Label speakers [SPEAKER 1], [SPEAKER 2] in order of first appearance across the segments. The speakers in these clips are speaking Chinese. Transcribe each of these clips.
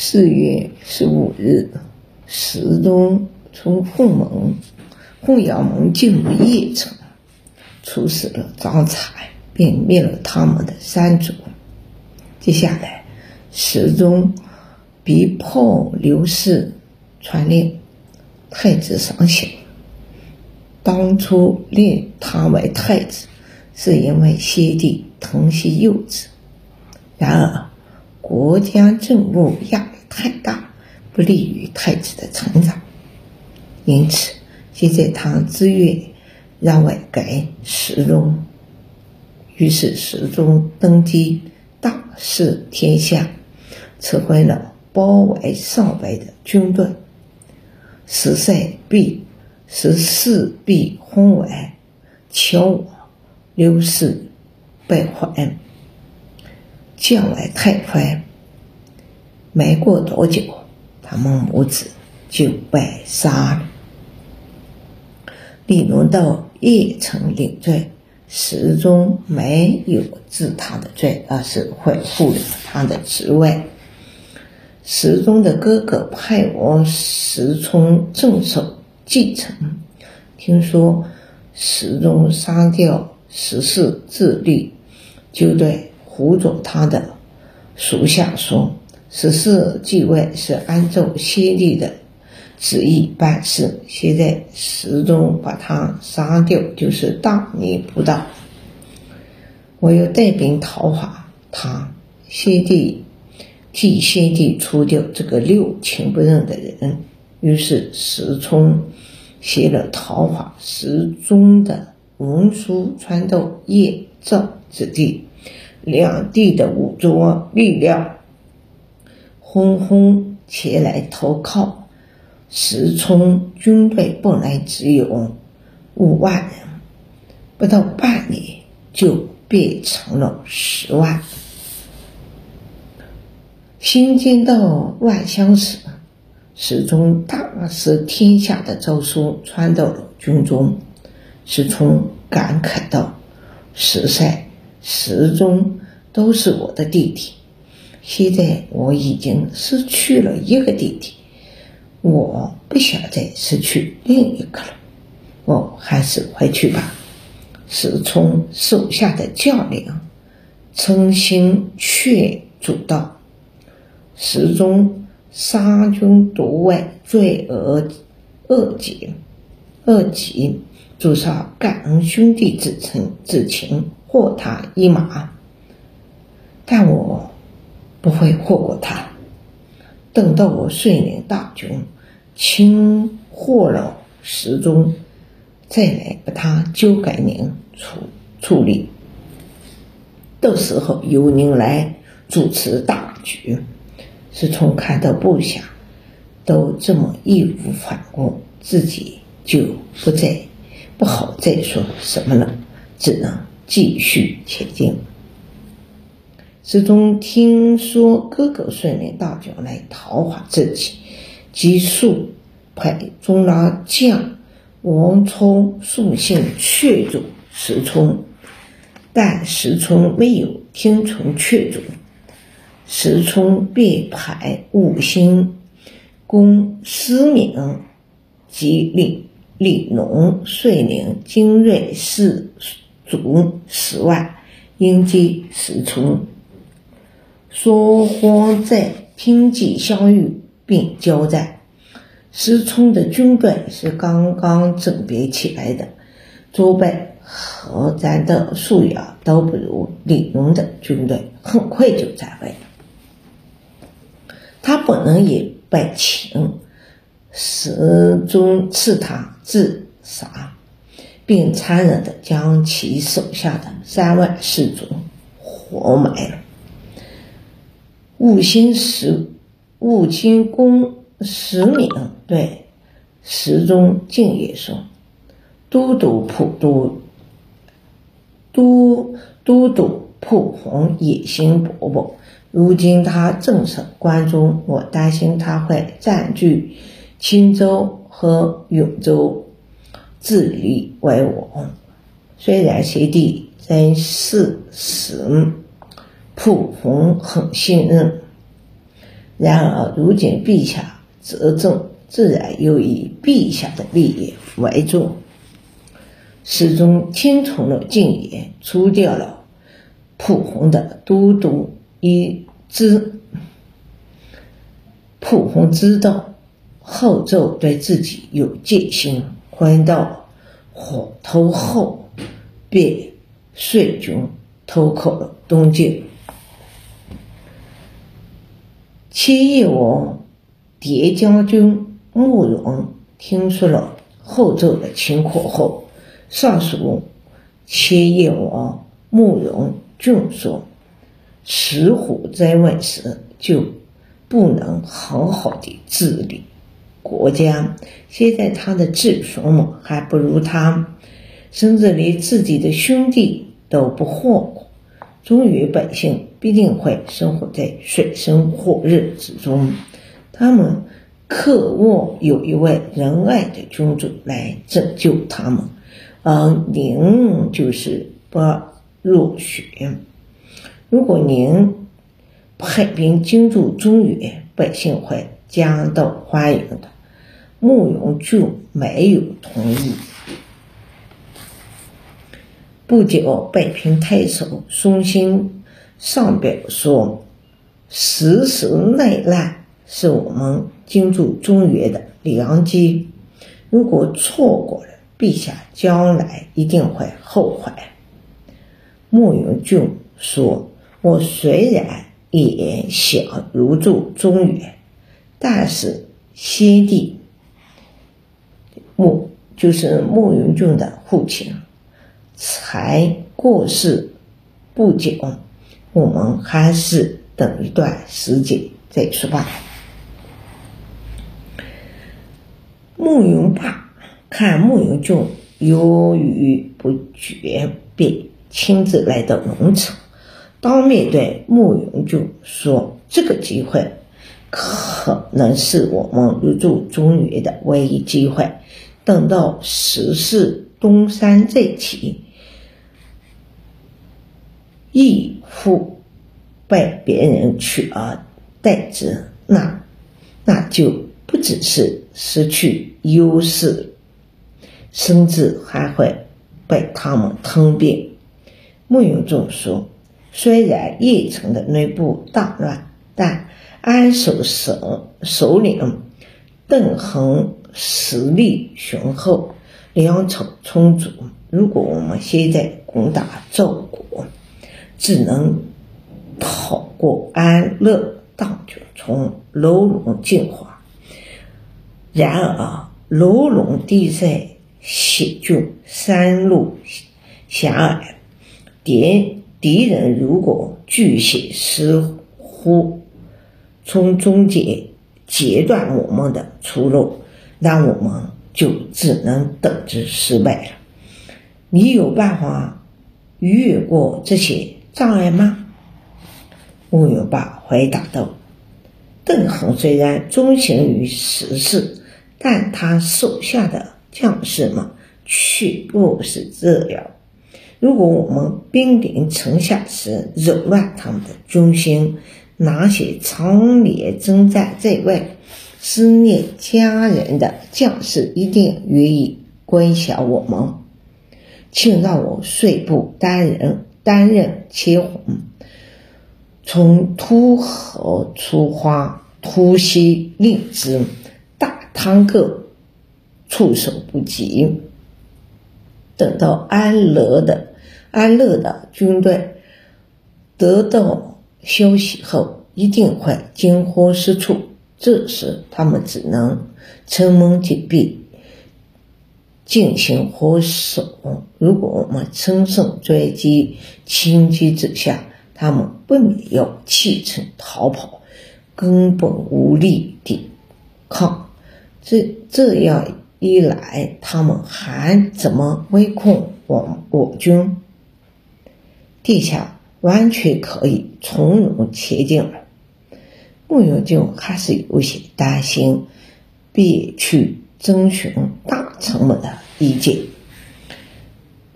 [SPEAKER 1] 四月十五日，石宗从凤门凤阳门进入邺城，处死了张彩，并灭了他们的三族。接下来，石宗逼迫刘氏传令太子上行。当初立他为太子，是因为先帝疼惜幼子。然而，国家政务压力太大，不利于太子的成长，因此现在他自愿让位给石宗。于是石宗登基，大赦天下，指挥了包围上北的军队。十岁必十四必轰为乔我刘氏被还。降为太妃。没过多久，他们母子就被杀了。李农到邺城领罪，始终没有治他的罪，而是恢复了他的职位。石宗的哥哥派我石冲镇守继承，听说石宗杀掉石氏自立，就对。辅佐他的属下说：“十四继位是按照先帝的旨意办事，现在始终把他杀掉，就是大逆不道。我要带兵讨伐他。先帝替先帝除掉这个六亲不认的人。于是石冲写了讨伐石宗的文书，传到叶赵之地。”两地的武装力量纷纷前来投靠，石冲军队本来只有五万人，不到半年就变成了十万。新京到万乡时，石冲大赦天下的诏书传到了军中，石冲感慨道：“实在。”始终都是我的弟弟，现在我已经失去了一个弟弟，我不想再失去另一个了，我还是回去吧。石冲手下的将领诚心劝阻道：“石宗杀君夺位，罪恶恶极，恶极，至少感恩兄弟之情之情。”获他一马，但我不会获过他。等到我率领大军擒获了石宗，再来把他交给您处处理。到时候由您来主持大局。石冲看到部下都这么义无反顾，自己就不再不好再说什么了，只能。继续前进。石宗听说哥哥率领大军来讨伐自己，急速派中郎将王冲送信劝阻石冲，但石冲没有听从劝阻，石冲便派五星公司敏及李李农率领精锐士。卒十万，迎接石冲。双方在平津相遇并交战。石冲的军队是刚刚整编起来的，装备和战斗素养都不如李荣的军队，很快就战败了。他本人也被擒，石宗赐他自杀。并残忍地将其手下的三万士卒活埋了。五星石五星公石敏对石宗敬也说：“都督普都都都督普弘野心勃勃，如今他镇守关中，我担心他会占据青州和永州。”自立为王，虽然先帝真是死普弘很信任，然而如今陛下执政，自然又以陛下的利益为重。始终听从了进言，除掉了蒲洪的都督一知。蒲洪知道后纣对自己有戒心，回到火头后，便率军投靠了东晋。千叶王叠将军慕容听说了后纣的情况后。上书千叶王慕容俊说：“石虎在位时就不能好好的治理国家，现在他的子孙们还不如他，甚至连自己的兄弟都不放过。中原百姓必定会生活在水深火热之中，他们渴望有一位仁爱的君主来拯救他们。”而您就是不入选。如果您派兵进驻中原，百姓会夹道欢迎的。慕容俊没有同意。不久，北平太守孙兴上表说：“时时内乱是我们进驻中原的良机，如果错过了。”陛下将来一定会后悔。慕容俊说：“我虽然也想入住中原，但是先帝慕就是慕容俊的父亲才过世不久，我们还是等一段时间再说吧。”慕容霸。看慕容俊犹豫不决，便亲自来到龙城，当面对慕容俊说：“这个机会可能是我们入住中原的唯一机会。等到时势东山再起，义父被别人取而代之，那那就不只是失去优势。”甚至还会被他们吞并。慕容仲说：“虽然邺城的内部大乱，但安守省首领邓恒实力雄厚，粮草充足。如果我们现在攻打赵国，只能逃过安乐大军从楼龙进化。然而楼龙地塞。”险峻，山路狭隘，敌敌人如果巨险失忽，从中间截断我们的出路，那我们就只能等着失败了。你有办法越过这些障碍吗？乌有霸回答道：“邓恒虽然忠情于时事，但他手下的……”将士们却不是这样。如果我们兵临城下时扰乱他们的军心，那些常年征战在外、思念家人的将士一定愿意归降我们。请让我率部单人担任切红，从突河出发，突袭令之，大汤个。措手不及。等到安乐的安乐的军队得到消息后，一定会惊慌失措。这时，他们只能城门紧闭，进行火守。如果我们乘胜追击，情急之下，他们不免要弃城逃跑，根本无力抵抗。这这样。一来，他们还怎么围困我我军？地下完全可以从容前进了。慕容俊还是有些担心，便去征询大臣们的意见。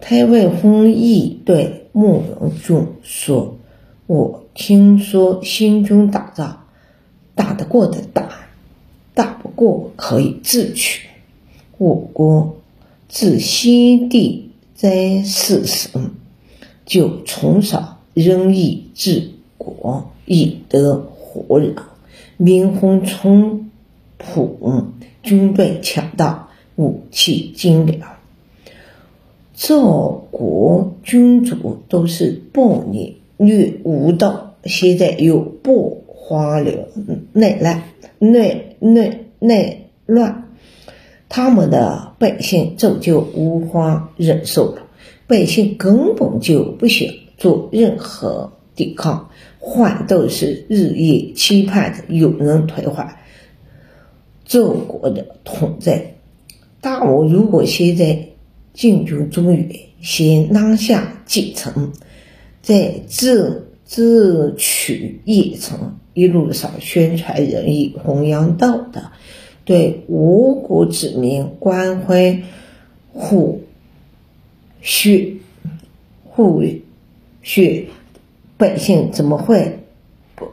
[SPEAKER 1] 太尉弘毅对慕容俊说：“我听说新军打仗打得过的大，打不过可以自取。我国自先帝在世时，就从少仁义治国，以德活人，民风淳朴，军队强大，武器精良。赵国君主都是暴虐虐无道，现在又暴花了内乱，内内内乱，他们的百姓早就无法忍受了。百姓根本就不想做任何抵抗，反倒是日夜期盼着有人推翻赵国的统治。大王如果现在进军中原，先拿下京城，再自自取邺城，一路上宣传仁义，弘扬道德，对吴国子民关怀护恤护恤，百姓怎么会不？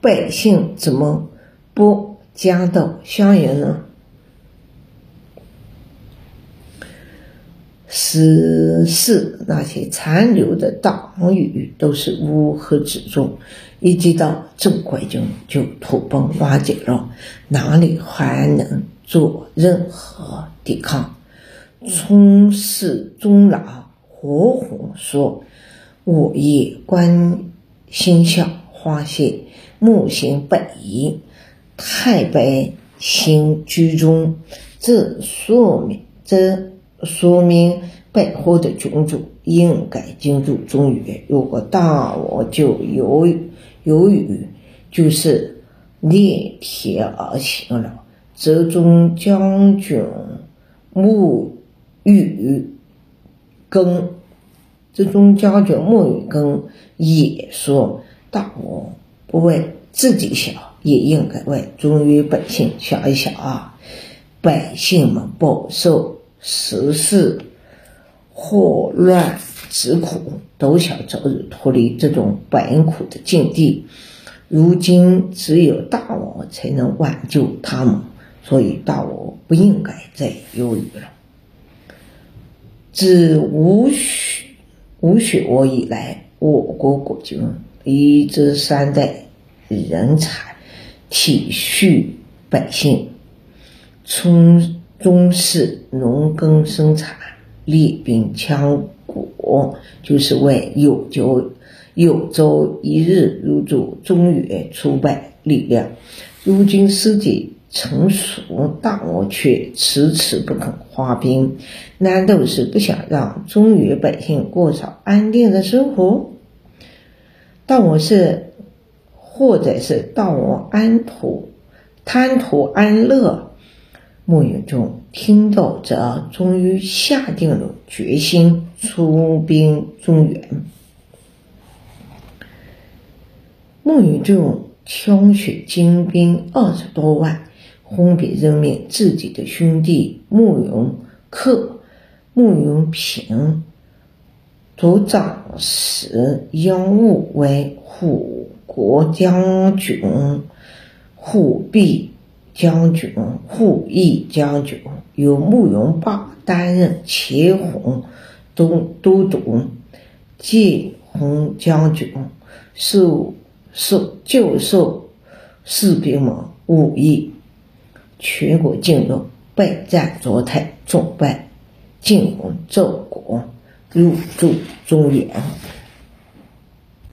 [SPEAKER 1] 百姓怎么不家道相迎呢？十四那些残留的党羽都是乌合之众，一接到正规军就土崩瓦解了，哪里还能做任何抵抗？从事中老火红说：“我也观心笑花谢，木行北移，太白星居中。”这说明这。说明北货的君主应该进入中原。如果大王就由由于就是逆天而行了。浙中将军穆玉根，浙中将军穆玉根也说，大王不为自己想，也应该为中原百姓想一想啊！百姓们饱受。时事祸乱之苦，都想早日脱离这种本苦的境地。如今只有大王才能挽救他们，所以大王不应该再犹豫了。自吴许吴许国以来，我国国君一直善待人才，体恤百姓，从。重视农耕生产，练兵强国，就是为有朝有朝一日入驻中原，出败力量。如今时机成熟，大王却迟迟不肯发兵，难道是不想让中原百姓过上安定的生活？大王是，或者是大王安土贪图安乐？穆永仲听到这，终于下定了决心出兵中原。穆永仲挑选精兵二十多万，分别任命自己的兄弟穆永克、穆永平、族长史杨武为护国将军、护弼。将军、护义将军，由慕容霸担任前红都都督，建红将军授授教授士兵们武艺。全国进入备战状态，准备，进攻赵国，入住中原。